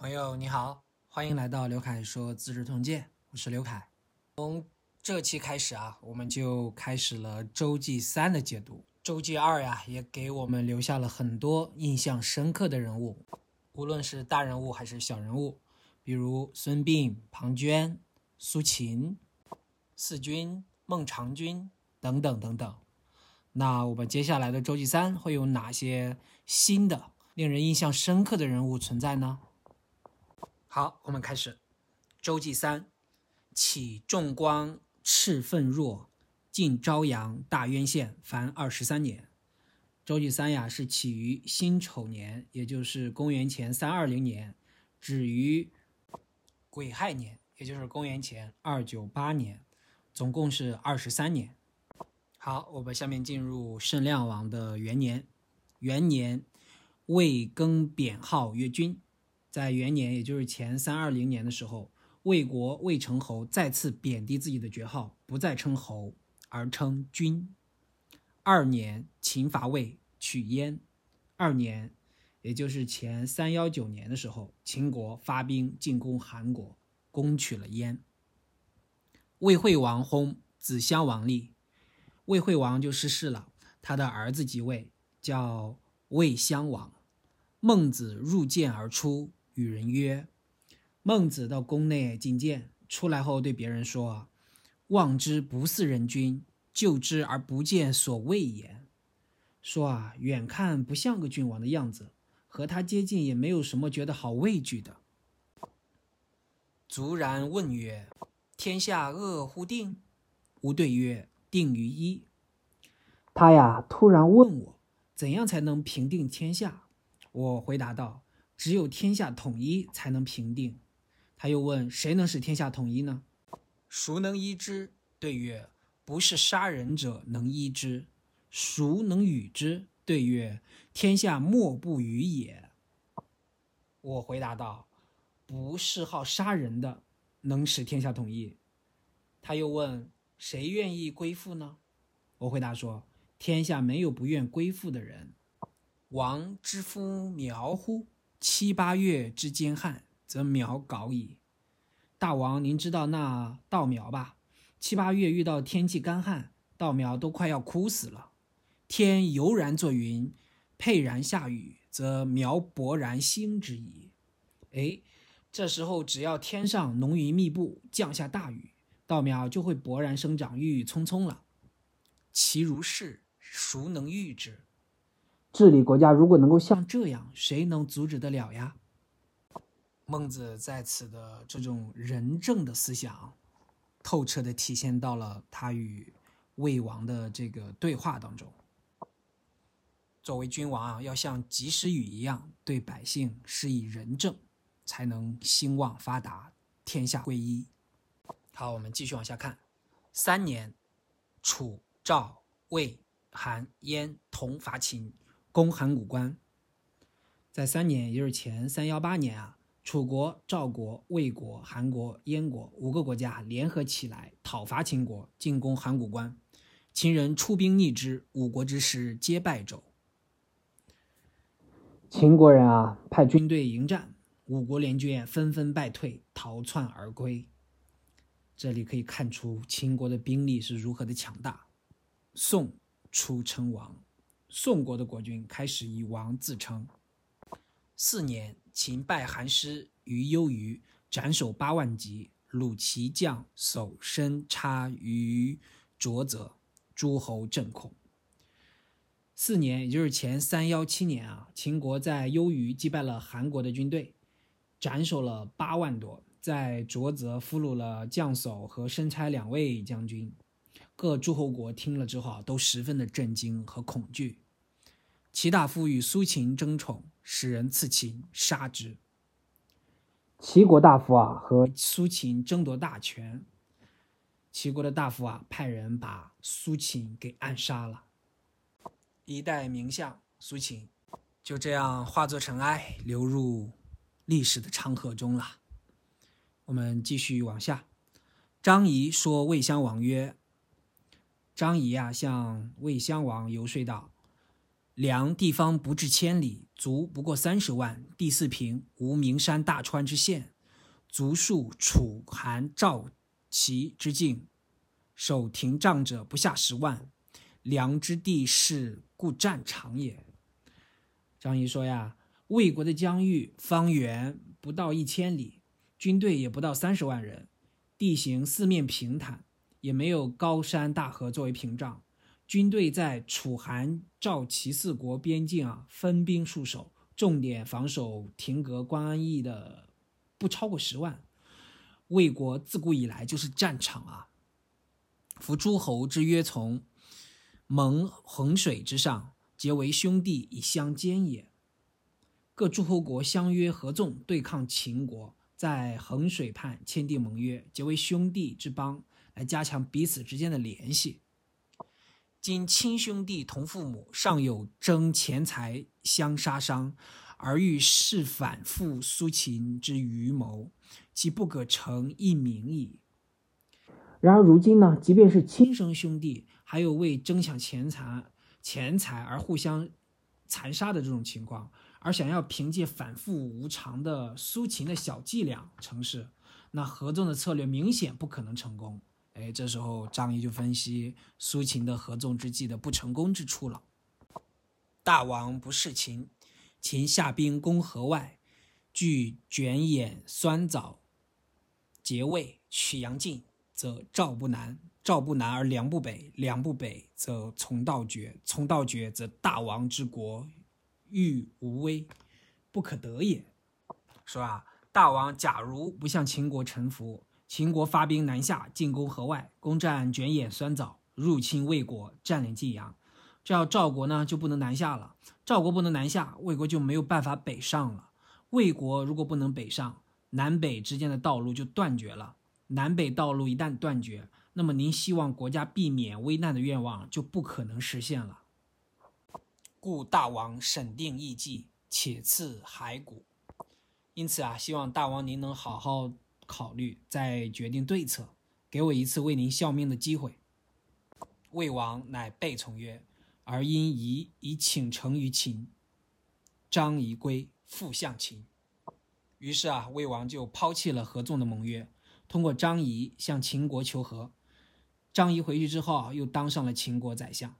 朋友你好，欢迎来到刘凯说《资治通鉴》，我是刘凯。从这期开始啊，我们就开始了周记三的解读。周记二呀，也给我们留下了很多印象深刻的人物，无论是大人物还是小人物，比如孙膑、庞涓、苏秦、四军、孟尝君等等等等。那我们接下来的周记三会有哪些新的、令人印象深刻的人物存在呢？好，我们开始。周记三，启重光，赤奋若，晋昭阳大渊县，凡二十三年。周记三呀，是起于辛丑年，也就是公元前三二零年，止于癸亥年，也就是公元前二九八年，总共是二十三年。好，我们下面进入圣亮王的元年。元年，魏更贬号曰君。在元年，也就是前三二零年的时候，魏国魏成侯再次贬低自己的爵号，不再称侯，而称君。二年，秦伐魏，取燕。二年，也就是前三幺九年的时候，秦国发兵进攻韩国，攻取了燕。魏惠王薨，子襄王立，魏惠王就逝世了，他的儿子即位，叫魏襄王。孟子入见而出。与人曰：“孟子到宫内觐见，出来后对别人说：‘望之不似人君，就之而不见所谓也。’说啊，远看不像个君王的样子，和他接近也没有什么觉得好畏惧的。”卒然问曰：“天下恶乎定？”吾对曰：“定于一。”他呀，突然问我：“怎样才能平定天下？”我回答道。只有天下统一才能平定。他又问：“谁能使天下统一呢？孰能医之？”对曰：“不是杀人者能医之。”孰能与之？对曰：“天下莫不与也。”我回答道：“不是好杀人的能使天下统一。”他又问：“谁愿意归附呢？”我回答说：“天下没有不愿归附的人。”王之夫苗乎？七八月之间旱，则苗槁矣。大王，您知道那稻苗吧？七八月遇到天气干旱，稻苗都快要枯死了。天悠然作云，沛然下雨，则苗勃然兴之矣。哎，这时候只要天上浓云密布，降下大雨，稻苗就会勃然生长，郁郁葱葱了。其如是，孰能御之？治理国家如果能够像这样，谁能阻止得了呀？孟子在此的这种仁政的思想，透彻的体现到了他与魏王的这个对话当中。作为君王啊，要像及时雨一样对百姓施以仁政，才能兴旺发达，天下归一。好，我们继续往下看。三年，楚、赵、魏、韩、燕同伐秦。攻函谷关，在三年，也就是前三幺八年啊，楚国、赵国、魏国、韩国、燕国五个国家联合起来讨伐秦国，进攻函谷关。秦人出兵逆之，五国之师皆败走。秦国人啊，派军队迎战，五国联军纷纷败退，逃窜而归。这里可以看出秦国的兵力是如何的强大。宋初称王。宋国的国君开始以王自称。四年，秦败韩师于幽鱼，斩首八万级，虏其将守身差于浊泽，诸侯震恐。四年，也就是前三幺七年啊，秦国在幽鱼击败了韩国的军队，斩首了八万多，在浊泽俘虏了将叟和申差两位将军。各诸侯国听了之后啊，都十分的震惊和恐惧。齐大夫与苏秦争宠，使人刺秦，杀之。齐国大夫啊和苏秦争夺大权，齐国的大夫啊派人把苏秦给暗杀了。一代名相苏秦就这样化作尘埃，流入历史的长河中了。我们继续往下。张仪说魏襄王曰：“张仪啊，向魏襄王游说道。”梁地方不至千里，卒不过三十万。第四平无名山大川之县，卒数楚、韩、赵、齐之境，守亭障者不下十万。梁之地势，故战场也。张仪说呀，魏国的疆域方圆不到一千里，军队也不到三十万人，地形四面平坦，也没有高山大河作为屏障。军队在楚、韩、赵、齐四国边境啊，分兵戍守，重点防守亭阁关安邑的不超过十万。魏国自古以来就是战场啊！夫诸侯之约从，盟衡水之上，结为兄弟以相兼也。各诸侯国相约合纵对抗秦国，在衡水畔签订盟约，结为兄弟之邦，来加强彼此之间的联系。今亲兄弟同父母，尚有争钱财相杀伤，而欲誓反复苏秦之余谋，其不可成一名矣。然而如今呢，即便是亲生兄弟，还有为争抢钱财、钱财而互相残杀的这种情况，而想要凭借反复无常的苏秦的小伎俩成事，那合纵的策略明显不可能成功。哎，这时候张仪就分析苏秦的合纵之计的不成功之处了。大王不视秦，秦下兵攻河外，据卷偃、酸枣、结魏、曲阳晋，则赵不南；赵不南而梁不北；梁不北则从道绝；从道绝则大王之国欲无危，不可得也。说啊，大王假如不向秦国臣服。秦国发兵南下，进攻河外，攻占卷偃、酸枣，入侵魏国，占领晋阳。这样赵国呢就不能南下了。赵国不能南下，魏国就没有办法北上了。魏国如果不能北上，南北之间的道路就断绝了。南北道路一旦断绝，那么您希望国家避免危难的愿望就不可能实现了。故大王审定议计，且赐骸骨。因此啊，希望大王您能好好。考虑再决定对策，给我一次为您效命的机会。魏王乃备从曰：“而因疑以请成于秦。”张仪归复向秦。于是啊，魏王就抛弃了合纵的盟约，通过张仪向秦国求和。张仪回去之后啊，又当上了秦国宰相。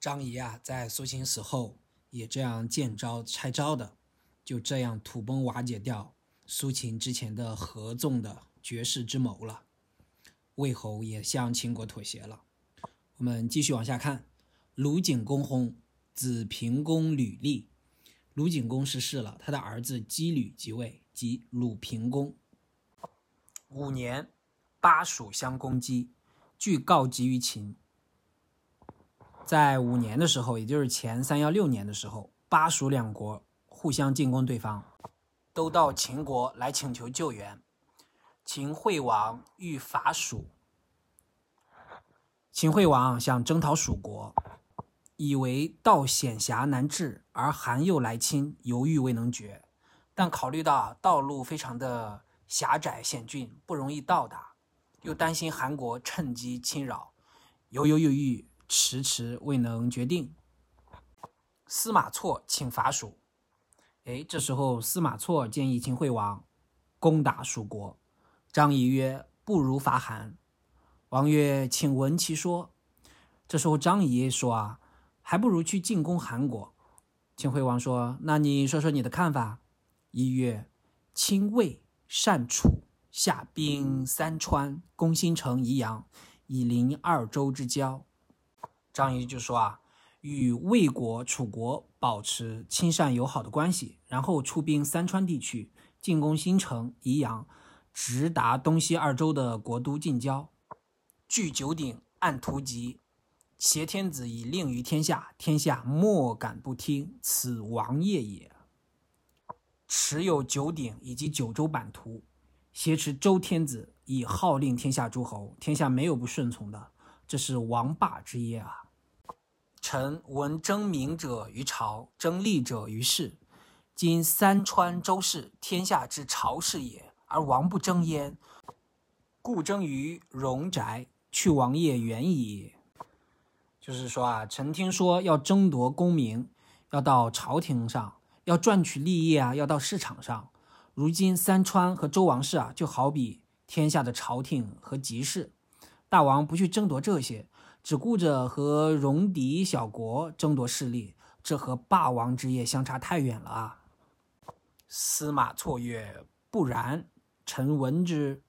张仪啊，在苏秦死后也这样见招拆招的，就这样土崩瓦解掉。苏秦之前的合纵的绝世之谋了，魏侯也向秦国妥协了。我们继续往下看，鲁景公薨，子平公吕立。鲁景公逝世了，他的儿子姬吕即位，即鲁平公。五年，巴蜀相攻击，据告急于秦。在五年的时候，也就是前三幺六年的时候，巴蜀两国互相进攻对方。都到秦国来请求救援。秦惠王欲伐蜀，秦惠王想征讨蜀国，以为道险狭难至，而韩又来侵，犹豫未能决。但考虑到道路非常的狭窄险峻，不容易到达，又担心韩国趁机侵扰，犹犹豫豫，迟迟未能决定。司马错请伐蜀。哎，这时候司马错建议秦惠王攻打蜀国。张仪曰：“不如伐韩。”王曰：“请闻其说。”这时候张仪说：“啊，还不如去进攻韩国。”秦惠王说：“那你说说你的看法。”仪曰：“亲魏，善楚，下兵三川，攻新城、宜阳，以临二州之交。”张仪就说：“啊。”与魏国、楚国保持亲善友好的关系，然后出兵三川地区进攻新城、宜阳，直达东西二州的国都近郊。据九鼎，按图籍，挟天子以令于天下，天下莫敢不听，此王业也。持有九鼎以及九州版图，挟持周天子以号令天下诸侯，天下没有不顺从的，这是王霸之业啊。臣闻争名者于朝，争利者于世。今三川周氏，天下之朝氏也，而王不争焉，故争于戎宅，去王业远矣。就是说啊，臣听说要争夺功名，要到朝廷上；要赚取利益啊，要到市场上。如今三川和周王室啊，就好比天下的朝廷和集市。大王不去争夺这些，只顾着和戎狄小国争夺势力，这和霸王之业相差太远了啊！司马错曰：“不然，臣闻之。”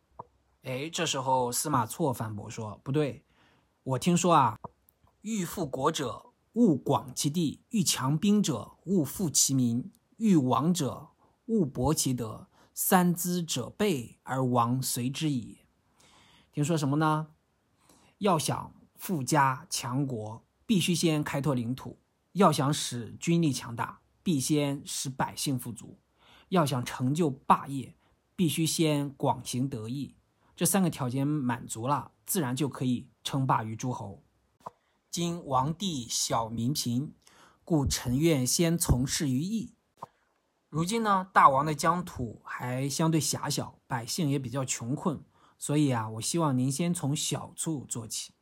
哎，这时候司马错反驳说：“不对，我听说啊，欲富国者勿广其地，欲强兵者勿富其民，欲亡者勿薄其德，三资者备而亡随之矣。”听说什么呢？要想富家强国，必须先开拓领土；要想使军力强大，必先使百姓富足。要想成就霸业，必须先广行德义，这三个条件满足了，自然就可以称霸于诸侯。今王地小民贫，故臣愿先从事于义。如今呢，大王的疆土还相对狭小，百姓也比较穷困，所以啊，我希望您先从小处做起。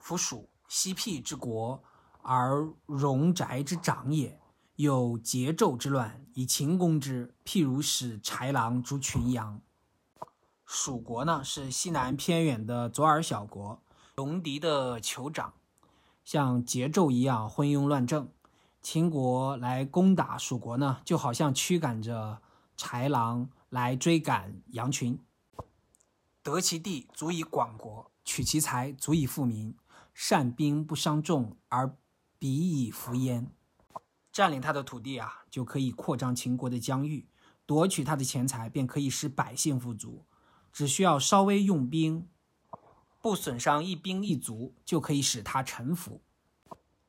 夫蜀，西僻之国，而戎宅之长也。有桀纣之乱，以秦攻之，譬如使豺狼逐群羊。蜀国呢，是西南偏远的左耳小国，戎狄的酋长，像桀纣一样昏庸乱政。秦国来攻打蜀国呢，就好像驱赶着豺狼来追赶羊群。得其地，足以广国；取其财，足以富民。善兵不伤众，而彼以服焉。占领他的土地啊，就可以扩张秦国的疆域；夺取他的钱财，便可以使百姓富足。只需要稍微用兵，不损伤一兵一卒，就可以使他臣服。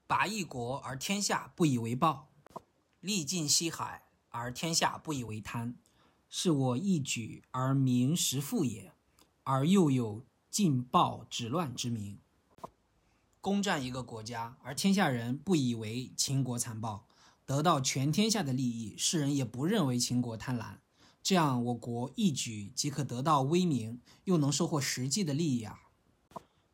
拔一国而天下不以为暴，力尽西海而天下不以为贪，是我一举而民实富也，而又有尽暴止乱之名。攻占一个国家，而天下人不以为秦国残暴。得到全天下的利益，世人也不认为秦国贪婪，这样我国一举即可得到威名，又能收获实际的利益啊！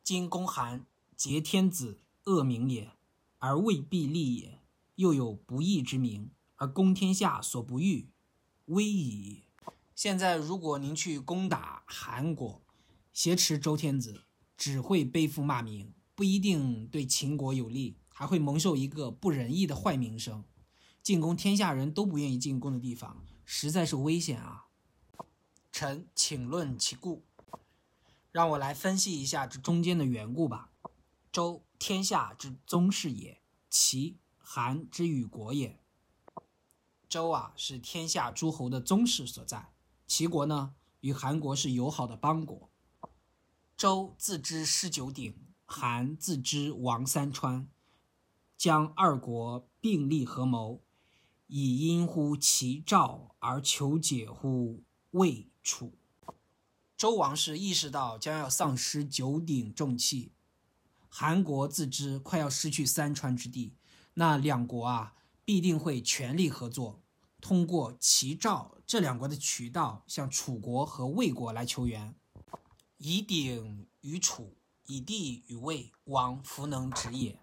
今公韩劫天子，恶名也，而未必利也；又有不义之名，而攻天下所不欲，危矣。现在如果您去攻打韩国，挟持周天子，只会背负骂名，不一定对秦国有利，还会蒙受一个不仁义的坏名声。进攻天下人都不愿意进攻的地方，实在是危险啊！臣请论其故。让我来分析一下这中间的缘故吧。周天下之宗室也，齐韩之与国也。周啊，是天下诸侯的宗室所在；齐国呢，与韩国是友好的邦国。周自知失九鼎，韩自知亡三川，将二国并立合谋。以因乎其赵而求解乎魏楚。周王室意识到将要丧失九鼎重器，韩国自知快要失去三川之地，那两国啊必定会全力合作，通过齐赵这两国的渠道向楚国和魏国来求援。以鼎与楚，以地与魏，王弗能止也。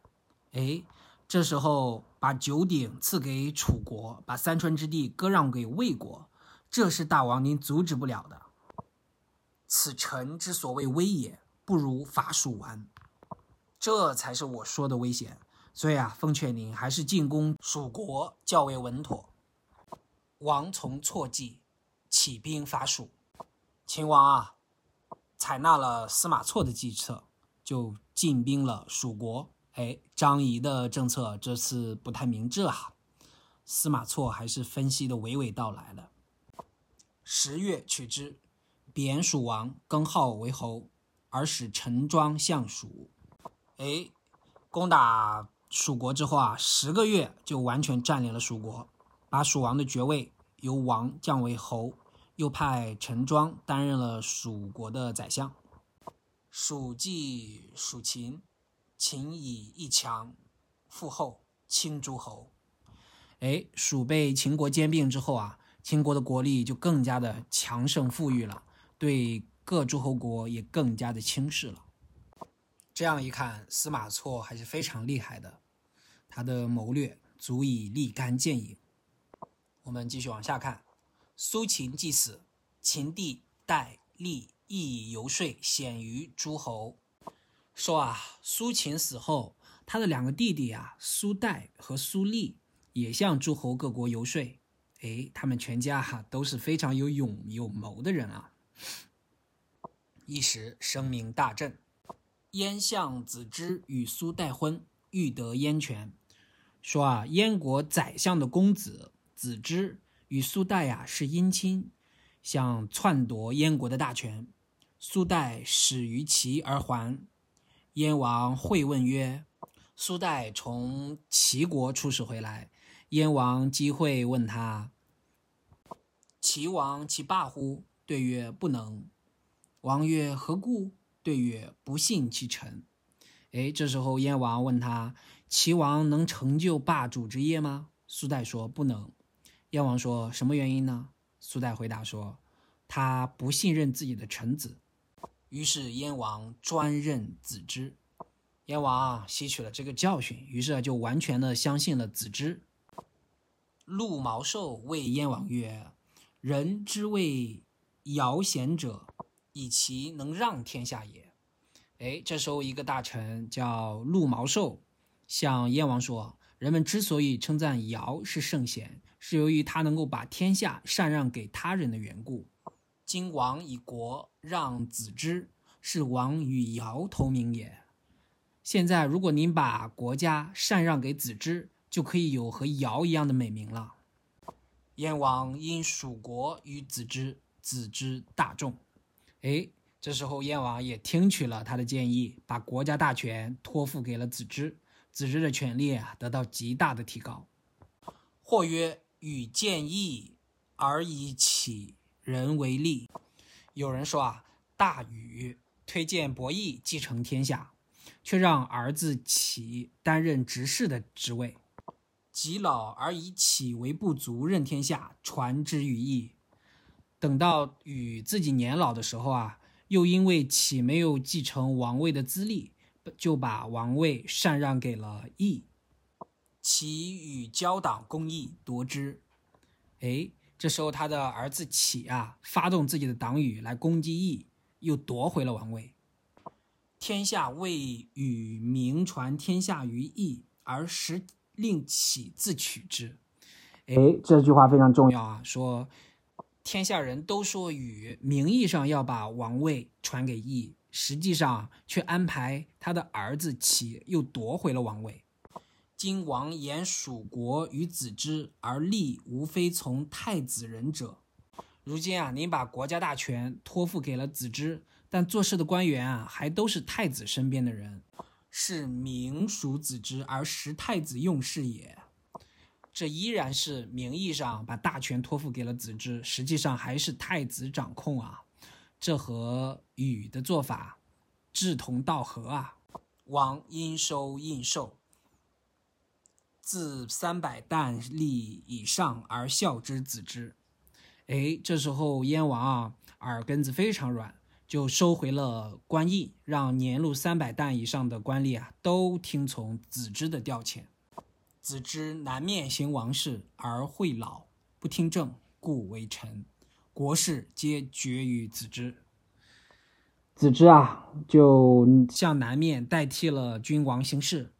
哎。这时候把九鼎赐给楚国，把三川之地割让给魏国，这是大王您阻止不了的。此臣之所谓危也，不如伐蜀完，这才是我说的危险。所以啊，奉劝您还是进攻蜀国较为稳妥。王从错计，起兵伐蜀。秦王啊，采纳了司马错的计策，就进兵了蜀国。哎，张仪的政策这次不太明智啊。司马错还是分析的娓娓道来了。十月取之，贬蜀王，更号为侯，而使陈庄相蜀。哎，攻打蜀国之后啊，十个月就完全占领了蜀国，把蜀王的爵位由王降为侯，又派陈庄担任了蜀国的宰相。蜀继蜀秦。秦以一强复后，清诸侯。哎，蜀被秦国兼并之后啊，秦国的国力就更加的强盛富裕了，对各诸侯国也更加的轻视了。这样一看，司马错还是非常厉害的，他的谋略足以立竿见影。我们继续往下看，苏秦既死，秦帝戴、厉亦以游说鲜于诸侯，说啊，苏秦死后，他的两个弟弟啊，苏代和苏厉也向诸侯各国游说。哎，他们全家哈都是非常有勇有谋的人啊！一时声名大振。燕相子之与苏代婚，欲得燕权。说啊，燕国宰相的公子子之与苏代呀是姻亲，想篡夺燕国的大权。苏代始于齐而还。燕王会问曰：“苏代从齐国出使回来。”燕王机会问他。齐王其罢乎？对曰：不能。王曰：何故？对曰：不信其臣。哎，这时候燕王问他：齐王能成就霸主之业吗？苏代说：不能。燕王说：什么原因呢？苏代回答说：他不信任自己的臣子。于是燕王专任子之。燕王啊吸取了这个教训，于是就完全的相信了子之。陆毛寿谓燕王曰。人之谓尧贤者，以其能让天下也。哎，这时候一个大臣叫陆毛寿，向燕王说：人们之所以称赞尧是圣贤，是由于他能够把天下禅让给他人的缘故。今王以国让子之，是王与尧同名也。现在如果您把国家禅让给子之，就可以有和尧一样的美名了。燕王因蜀国与子之，子之大众。哎，这时候燕王也听取了他的建议，把国家大权托付给了子之，子之的权力啊得到极大的提高。或曰：与建议而以启人为利。有人说啊，大禹推荐伯益继承天下，却让儿子启担任执事的职位。及老而以启为不足，任天下，传之于义。等到禹自己年老的时候啊，又因为启没有继承王位的资历，就把王位禅让给了义。启与交党攻义，夺之。哎，这时候他的儿子启啊，发动自己的党羽来攻击义，又夺回了王位。天下为禹名传天下于义，而时。令启自取之，哎，这句话非常重要啊！说天下人都说禹名义上要把王位传给义，实际上却安排他的儿子启又夺回了王位。今王言蜀国与子之，而立无非从太子人者。如今啊，您把国家大权托付给了子之，但做事的官员啊，还都是太子身边的人。是名属子之而实太子用事也，这依然是名义上把大权托付给了子之，实际上还是太子掌控啊。这和禹的做法志同道合啊。王应收应受，自三百担力以上而孝之子之。哎，这时候燕王啊，耳根子非常软。就收回了官印，让年入三百担以上的官吏啊，都听从子之的调遣。子之南面行王事而会老，不听政，故为臣。国事皆决于子之。子之啊，就向南面代替了君王行事，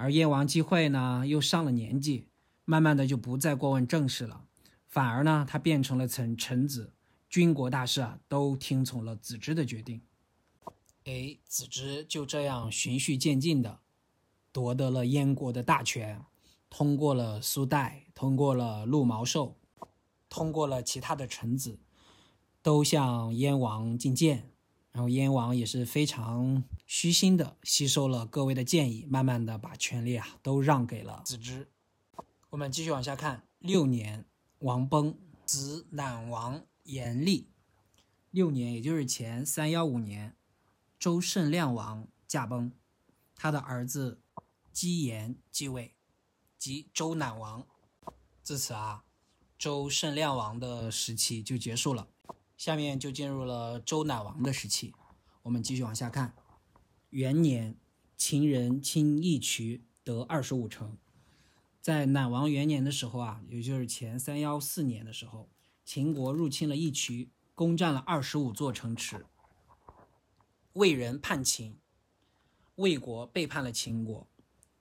而燕王姬惠呢，又上了年纪，慢慢的就不再过问政事了，反而呢，他变成了臣臣子。军国大事啊，都听从了子之的决定。哎，子之就这样循序渐进的夺得了燕国的大权，通过了苏代，通过了陆毛寿，通过了其他的臣子，都向燕王进谏。然后燕王也是非常虚心的吸收了各位的建议，慢慢的把权力啊都让给了子之。我们继续往下看，六年，王崩，子乃王。延历六年，也就是前三幺五年，周慎亮王驾崩，他的儿子姬延继位，即周赧王。自此啊，周慎亮王的时期就结束了。下面就进入了周赧王的时期。我们继续往下看。元年，秦人侵义渠，得二十五城。在乃王元年的时候啊，也就是前三幺四年的时候，秦国入侵了义渠，攻占了二十五座城池。魏人叛秦，魏国背叛了秦国，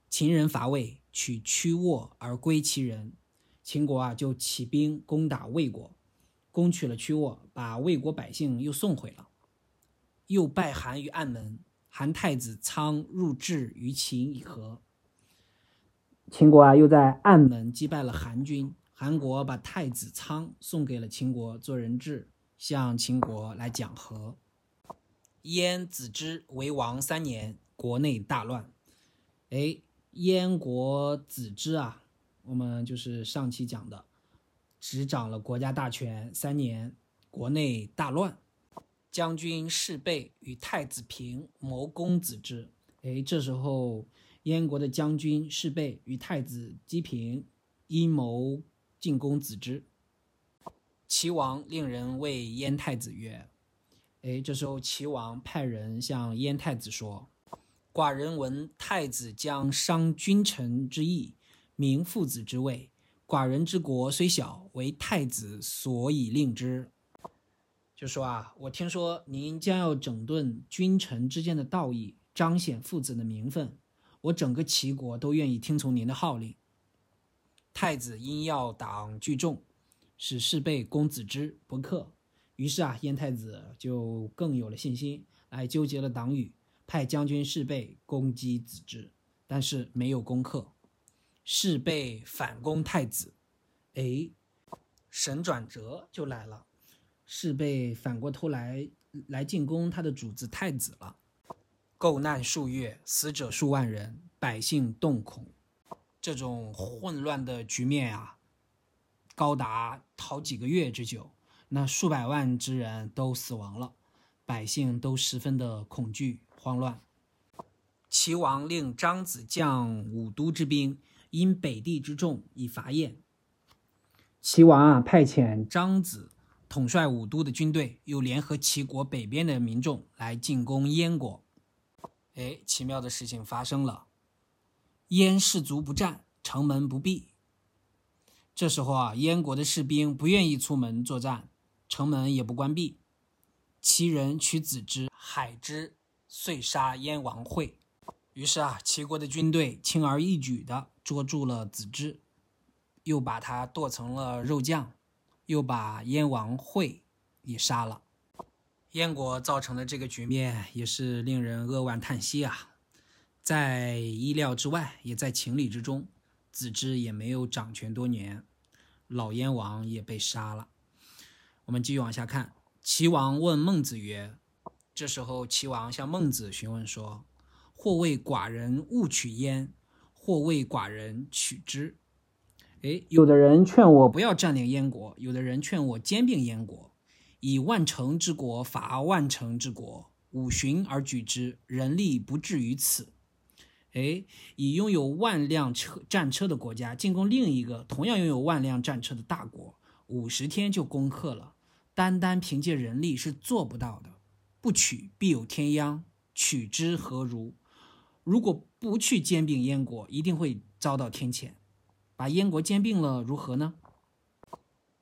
秦人伐魏，取屈沃而归其人。秦国啊，就起兵攻打魏国，攻取了曲沃，把魏国百姓又送回了，又败韩于暗门。韩太子仓入质于秦以和。秦国啊，又在暗门击败了韩军。韩国把太子仓送给了秦国做人质，向秦国来讲和。燕子之为王三年，国内大乱。哎，燕国子之啊，我们就是上期讲的，执掌了国家大权三年，国内大乱。将军士备与太子平谋攻子之。哎，这时候燕国的将军士备与太子姬平阴谋进攻子之。齐王令人谓燕太子曰：“哎，这时候齐王派人向燕太子说：‘寡人闻太子将伤君臣之义，明父子之位。寡人之国虽小，为太子所以令之。’”就说啊，我听说您将要整顿君臣之间的道义，彰显父子的名分，我整个齐国都愿意听从您的号令。太子因要党聚众，使士备攻子之不克，于是啊，燕太子就更有了信心，来纠结了党羽，派将军士备攻击子之，但是没有攻克，是被反攻太子，哎，神转折就来了。是被反过头来来进攻他的主子太子了，够难数月，死者数万人，百姓动恐。这种混乱的局面啊，高达好几个月之久，那数百万之人都死亡了，百姓都十分的恐惧慌乱。齐王令张子将五都之兵，因北地之众以伐燕。齐王啊，派遣张子。统帅五都的军队，又联合齐国北边的民众来进攻燕国。哎，奇妙的事情发生了，燕士卒不战，城门不闭。这时候啊，燕国的士兵不愿意出门作战，城门也不关闭。齐人取子之，海之，遂杀燕王会。于是啊，齐国的军队轻而易举地捉住了子之，又把他剁成了肉酱。又把燕王惠也杀了，燕国造成的这个局面也是令人扼腕叹息啊，在意料之外，也在情理之中。子之也没有掌权多年，老燕王也被杀了。我们继续往下看，齐王问孟子曰：“这时候，齐王向孟子询问说：‘或谓寡人勿取燕，或为寡人取之。’”哎，有的人劝我不要占领燕国，有的人劝我兼并燕国，以万乘之国伐万乘之国，五旬而举之，人力不至于此。哎，以拥有万辆车战车的国家进攻另一个同样拥有万辆战车的大国，五十天就攻克了，单单凭借人力是做不到的。不取必有天殃，取之何如？如果不去兼并燕国，一定会遭到天谴。把燕国兼并了如何呢？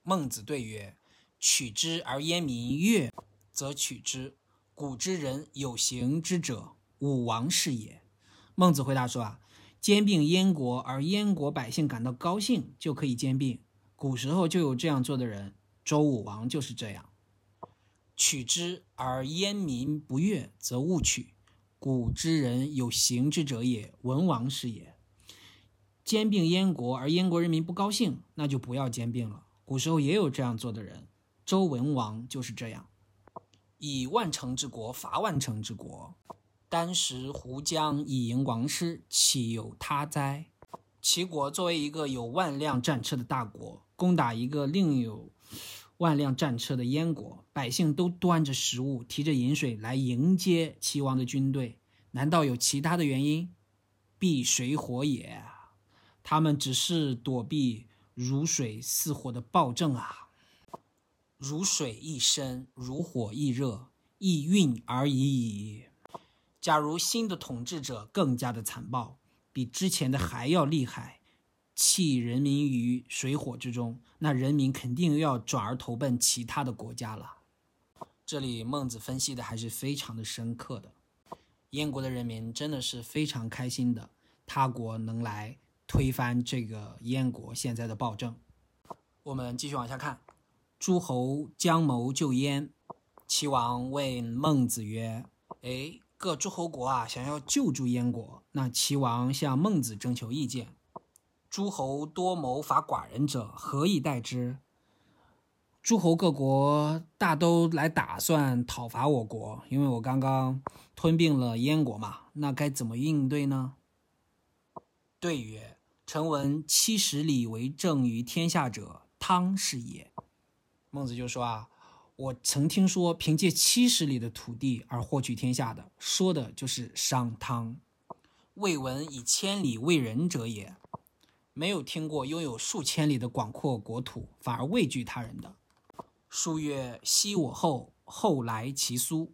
孟子对曰：“取之而燕民悦，则取之。古之人有行之者，武王是也。”孟子回答说：“啊，兼并燕国而燕国百姓感到高兴，就可以兼并。古时候就有这样做的人，周武王就是这样。取之而燕民不悦，则勿取。古之人有行之者也，文王是也。”兼并燕国，而燕国人民不高兴，那就不要兼并了。古时候也有这样做的人，周文王就是这样，以万城之国伐万城之国。当时胡将以迎王师，岂有他哉？齐国作为一个有万辆战车的大国，攻打一个另有万辆战车的燕国，百姓都端着食物，提着饮水来迎接齐王的军队，难道有其他的原因？避水火也。他们只是躲避如水似火的暴政啊！如水亦深，如火亦热，亦运而已矣。假如新的统治者更加的残暴，比之前的还要厉害，弃人民于水火之中，那人民肯定又要转而投奔其他的国家了。这里孟子分析的还是非常的深刻的。燕国的人民真的是非常开心的，他国能来推翻这个燕国现在的暴政。我们继续往下看，诸侯将谋救燕，齐王问孟子曰：“哎，各诸侯国啊，想要救助燕国，那齐王向孟子征求意见。诸侯多谋伐寡人者，何以待之？”诸侯各国大都来打算讨伐我国，因为我刚刚吞并了燕国嘛，那该怎么应对呢？对曰：“臣闻七十里为政于天下者，汤是也。”孟子就说啊，我曾听说凭借七十里的土地而获取天下的，说的就是商汤。未闻以千里为人者也，没有听过拥有数千里的广阔国土反而畏惧他人的。书曰：“昔我后，后来其苏。”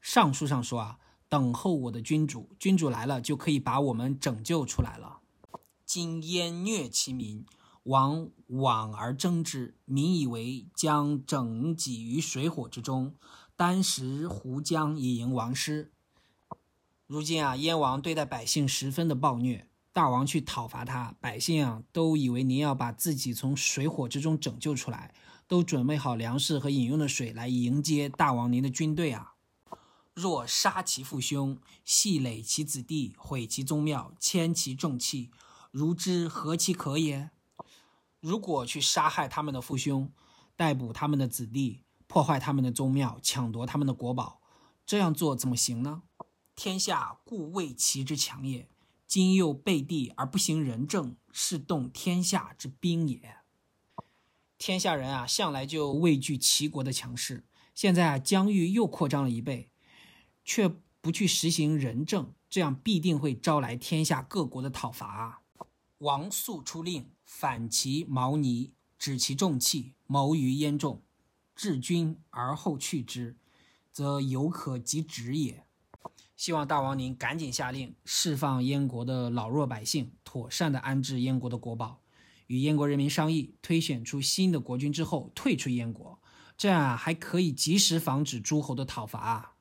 上书上说啊，等候我的君主，君主来了就可以把我们拯救出来了。今燕虐其民，王往而征之，民以为将整己于水火之中，单食胡浆以迎王师。如今啊，燕王对待百姓十分的暴虐，大王去讨伐他，百姓啊都以为您要把自己从水火之中拯救出来。都准备好粮食和饮用的水来迎接大王您的军队啊！若杀其父兄，系累其子弟，毁其宗庙，迁其重器，如之何其可也？如果去杀害他们的父兄，逮捕他们的子弟，破坏他们的宗庙，抢夺他们的国宝，这样做怎么行呢？天下故畏其之强也。今又背地而不行仁政，是动天下之兵也。天下人啊，向来就畏惧齐国的强势。现在啊，疆域又扩张了一倍，却不去实行仁政，这样必定会招来天下各国的讨伐。王肃出令，反其毛尼，止其重器，谋于燕众，治军而后去之，则犹可及止也。希望大王您赶紧下令，释放燕国的老弱百姓，妥善的安置燕国的国宝。与燕国人民商议，推选出新的国君之后，退出燕国，这样啊还可以及时防止诸侯的讨伐。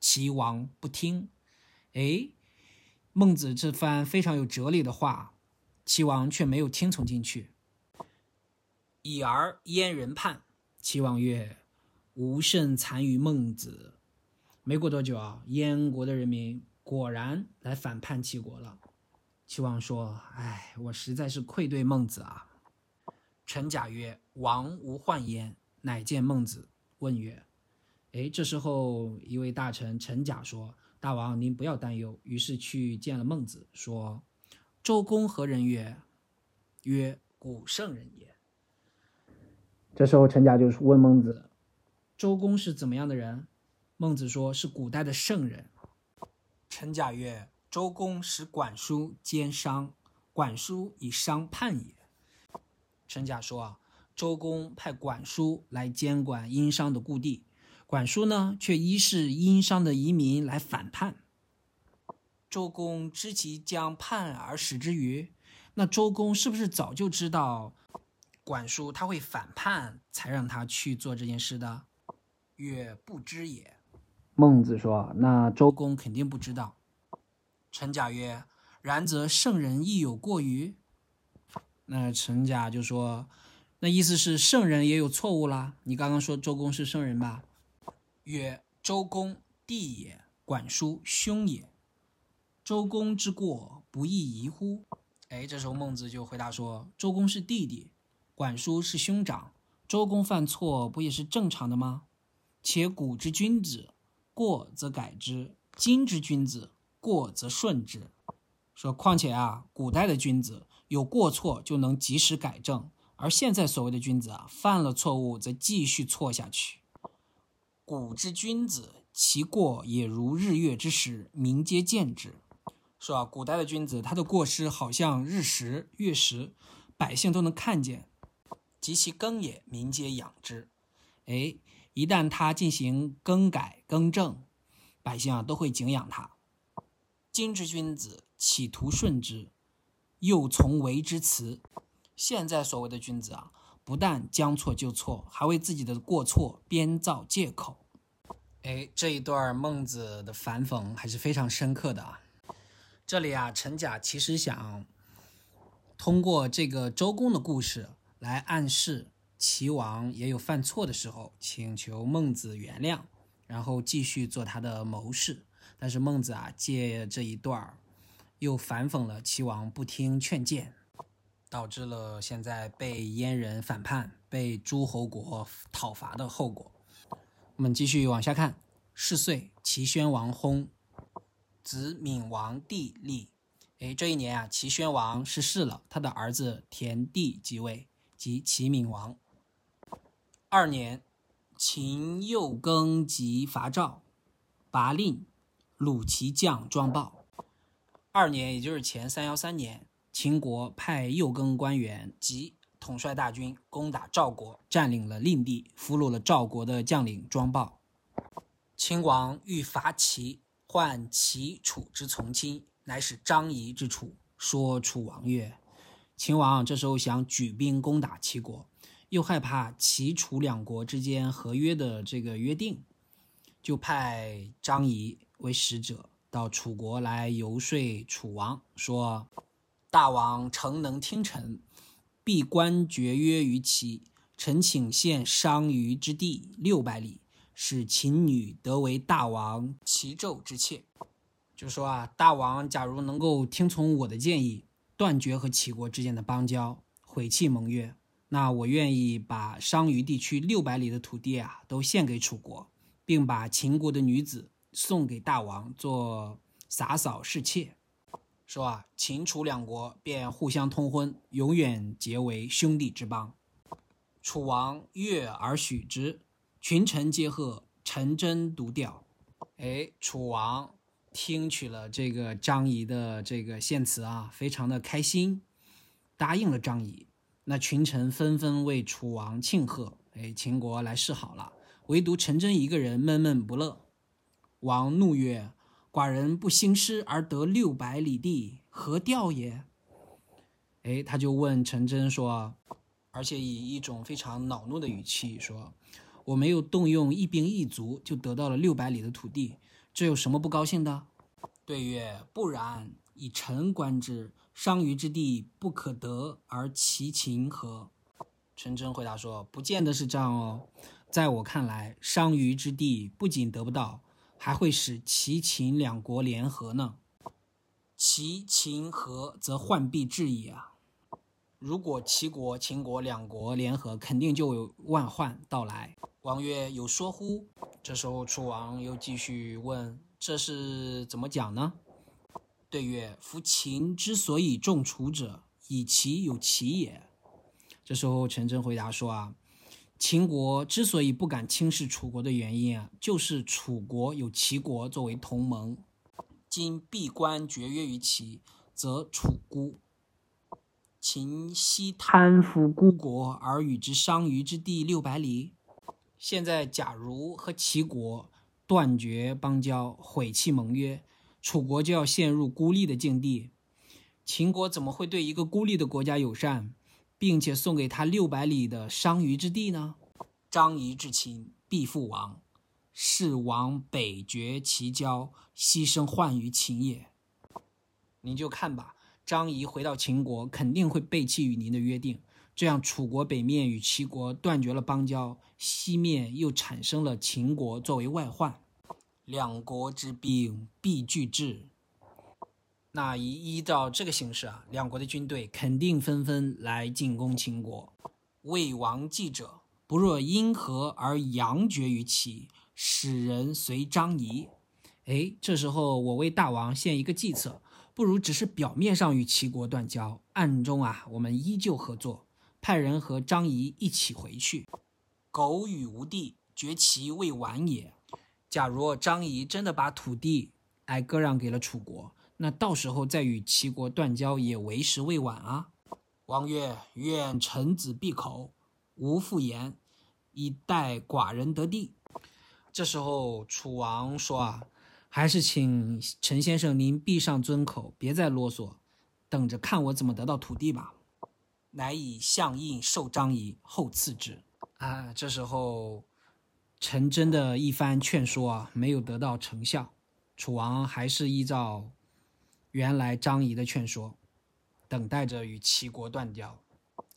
齐王不听，哎，孟子这番非常有哲理的话，齐王却没有听从进去。已而燕人叛，齐王曰：“吾甚残于孟子。”没过多久啊，燕国的人民果然来反叛齐国了。齐王说：“哎，我实在是愧对孟子啊。”陈甲曰：“王无患焉。”乃见孟子，问曰：“哎，这时候一位大臣陈甲说：‘大王您不要担忧。’于是去见了孟子，说：‘周公何人曰？’曰：‘古圣人也。’这时候陈甲就是问孟子：‘周公是怎么样的人？’孟子说：‘是古代的圣人。’陈甲曰。周公使管叔兼商，管叔以商叛也。陈甲说啊，周公派管叔来监管殷商的故地，管叔呢却依是殷商的移民来反叛。周公知其将叛而使之于，那周公是不是早就知道管叔他会反叛，才让他去做这件事的？曰不知也。孟子说，那周公肯定不知道。陈甲曰：“然则圣人亦有过于？”那陈甲就说：“那意思是圣人也有错误啦。你刚刚说周公是圣人吧？”曰：“周公弟也，管叔兄也。周公之过不亦宜乎？”哎，这时候孟子就回答说：“周公是弟弟，管叔是兄长，周公犯错不也是正常的吗？且古之君子，过则改之；今之君子。”过则顺之，说况且啊，古代的君子有过错就能及时改正，而现在所谓的君子啊，犯了错误则继续错下去。古之君子，其过也如日月之食，民皆见之。说啊，古代的君子他的过失好像日食、月食，百姓都能看见。及其更也，民皆养之。哎，一旦他进行更改、更正。百姓啊都会敬仰他。今之君子，企图顺之，又从为之辞。现在所谓的君子啊，不但将错就错，还为自己的过错编造借口。哎，这一段孟子的反讽还是非常深刻的啊。这里啊，陈甲其实想通过这个周公的故事来暗示齐王也有犯错的时候，请求孟子原谅，然后继续做他的谋士。但是孟子啊，借这一段儿又反讽了齐王不听劝谏，导致了现在被燕人反叛、被诸侯国讨伐的后果。我们继续往下看。是岁，齐宣王薨，子闵王帝立。哎，这一年啊，齐宣王逝世了，他的儿子田地即位，即齐闵王。二年，秦右更及伐赵，拔令。鲁齐将庄豹。二年，也就是前三幺三年，秦国派右更官员及统帅大军攻打赵国，占领了令地，俘虏了赵国的将领庄豹。秦王欲伐齐，唤齐楚之从亲，乃使张仪之楚。说楚王曰：“秦王这时候想举兵攻打齐国，又害怕齐楚两国之间合约的这个约定，就派张仪。”为使者到楚国来游说楚王，说：“大王诚能听臣，闭关绝约于齐。臣请献商於之地六百里，使秦女得为大王齐纣之妾。”就说啊，大王假如能够听从我的建议，断绝和齐国之间的邦交，毁弃盟约，那我愿意把商於地区六百里的土地啊，都献给楚国，并把秦国的女子。送给大王做洒扫侍妾，说啊，秦楚两国便互相通婚，永远结为兄弟之邦。楚王悦而许之，群臣皆贺，陈真独调。哎，楚王听取了这个张仪的这个献词啊，非常的开心，答应了张仪。那群臣纷纷为楚王庆贺，哎，秦国来示好了，唯独陈真一个人闷闷不乐。王怒曰：“寡人不兴师而得六百里地，何调也？”哎，他就问陈真说，而且以一种非常恼怒的语气说：“我没有动用一兵一卒，就得到了六百里的土地，这有什么不高兴的？”对曰：“不然，以臣观之，商於之地不可得，而其秦何？”陈真回答说：“不见得是这样哦，在我看来，商於之地不仅得不到。”还会使齐秦两国联合呢？齐秦合则患必至矣啊！如果齐国、秦国两国联合，肯定就有万患到来。王曰：“有说乎？”这时候楚王又继续问：“这是怎么讲呢？”对曰：“夫秦之所以重楚者，以其有齐也。”这时候陈真回答说：“啊。”秦国之所以不敢轻视楚国的原因啊，就是楚国有齐国作为同盟。今闭关绝约于齐，则楚孤。秦西贪服孤国，而与之商于之地六百里。现在假如和齐国断绝邦交，毁弃盟约，楚国就要陷入孤立的境地。秦国怎么会对一个孤立的国家友善？并且送给他六百里的商于之地呢？张仪至秦，必复亡。是王北绝其交，牺牲患于秦也。您就看吧，张仪回到秦国，肯定会背弃与您的约定。这样，楚国北面与齐国断绝了邦交，西面又产生了秦国作为外患，两国之兵必俱至。那依依照这个形势啊，两国的军队肯定纷纷来进攻秦国。魏王计者，不若因何而阳绝于齐，使人随张仪。哎，这时候我为大王献一个计策，不如只是表面上与齐国断交，暗中啊，我们依旧合作，派人和张仪一起回去。苟与无地，绝其未晚也。假如张仪真的把土地来割让给了楚国。那到时候再与齐国断交也为时未晚啊！王曰：“愿臣子闭口，无复言，以待寡人得地。”这时候楚王说：“啊，还是请陈先生您闭上尊口，别再啰嗦，等着看我怎么得到土地吧。乃以相印授张仪，后赐之。啊，这时候陈真的一番劝说啊，没有得到成效。楚王还是依照原来张仪的劝说，等待着与齐国断交，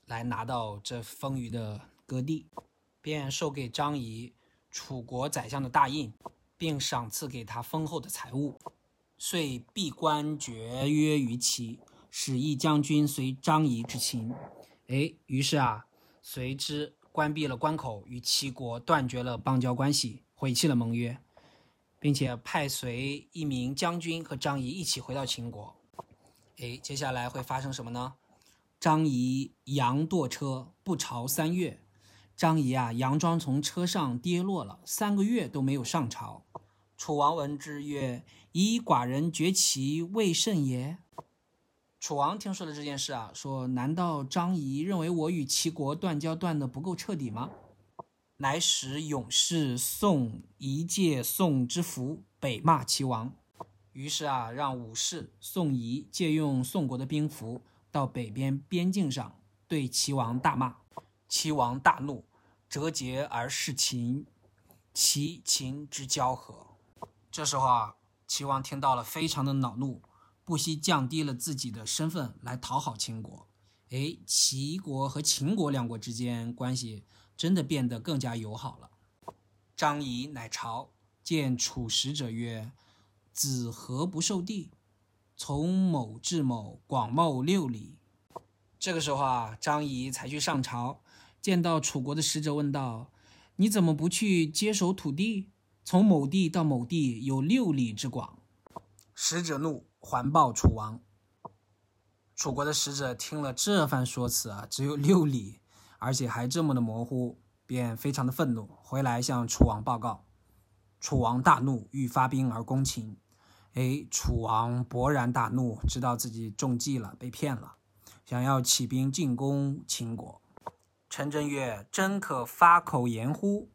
来拿到这丰腴的割地，便授给张仪楚国宰相的大印。并赏赐给他丰厚的财物，遂闭关绝约于齐，使一将军随张仪之秦。哎，于是啊，随之关闭了关口，与齐国断绝了邦交关系，毁弃了盟约，并且派随一名将军和张仪一起回到秦国。哎，接下来会发生什么呢？张仪佯堕车，不朝三月。张仪啊，佯装从车上跌落了，三个月都没有上朝。楚王闻之曰：“以寡人绝其未甚也。”楚王听说了这件事啊，说：“难道张仪认为我与齐国断交断得不够彻底吗？”乃使勇士宋仪借宋之服，北骂齐王。于是啊，让武士宋仪借用宋国的兵符，到北边边境上对齐王大骂。齐王大怒。折节而事秦，齐秦之交合。这时候啊，齐王听到了，非常的恼怒，不惜降低了自己的身份来讨好秦国。哎，齐国和秦国两国之间关系真的变得更加友好了。张仪乃朝见楚使者曰：“子何不受地？从某至某，广袤六里。”这个时候啊，张仪才去上朝。见到楚国的使者，问道：“你怎么不去接手土地？从某地到某地有六里之广。”使者怒，环抱楚王。楚国的使者听了这番说辞啊，只有六里，而且还这么的模糊，便非常的愤怒，回来向楚王报告。楚王大怒，欲发兵而攻秦。哎，楚王勃然大怒，知道自己中计了，被骗了，想要起兵进攻秦国。陈真曰：“真可发口言乎？”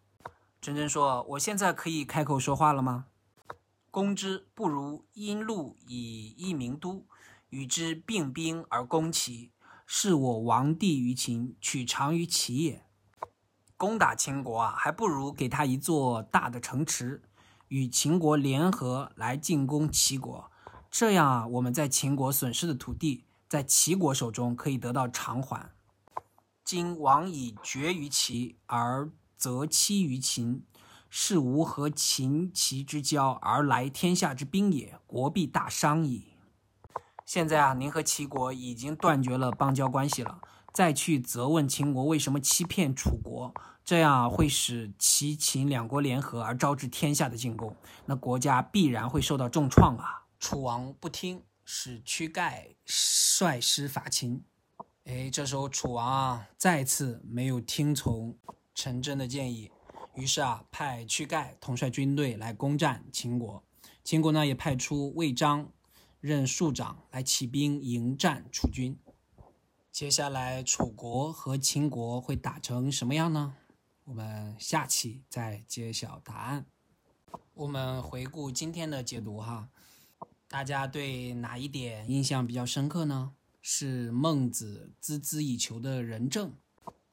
陈真说：“我现在可以开口说话了吗？”攻之不如因路以一名都，与之并兵而攻齐，是我亡地于秦，取长于齐也。攻打秦国啊，还不如给他一座大的城池，与秦国联合来进攻齐国。这样啊，我们在秦国损失的土地，在齐国手中可以得到偿还。今王以绝于齐，而则欺于秦，是吾和秦齐之交而来天下之兵也，国必大伤矣。现在啊，您和齐国已经断绝了邦交关系了，再去责问秦国为什么欺骗楚国，这样会使齐秦两国联合而招致天下的进攻，那国家必然会受到重创啊！楚王不听，使屈盖率师伐秦。哎，这时候楚王啊，再次没有听从陈真的建议，于是啊，派屈盖统帅军队来攻占秦国。秦国呢，也派出魏章任庶长来起兵迎战楚军。接下来，楚国和秦国会打成什么样呢？我们下期再揭晓答案。我们回顾今天的解读哈，大家对哪一点印象比较深刻呢？是孟子孜孜以求的仁政，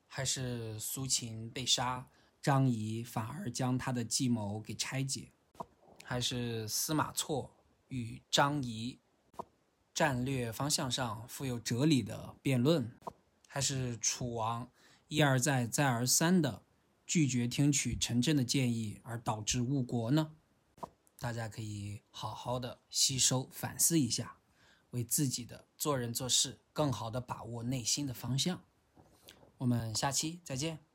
还是苏秦被杀，张仪反而将他的计谋给拆解，还是司马错与张仪战略方向上富有哲理的辩论，还是楚王一而再再而三的拒绝听取陈真的建议而导致误国呢？大家可以好好的吸收反思一下。为自己的做人做事更好的把握内心的方向。我们下期再见。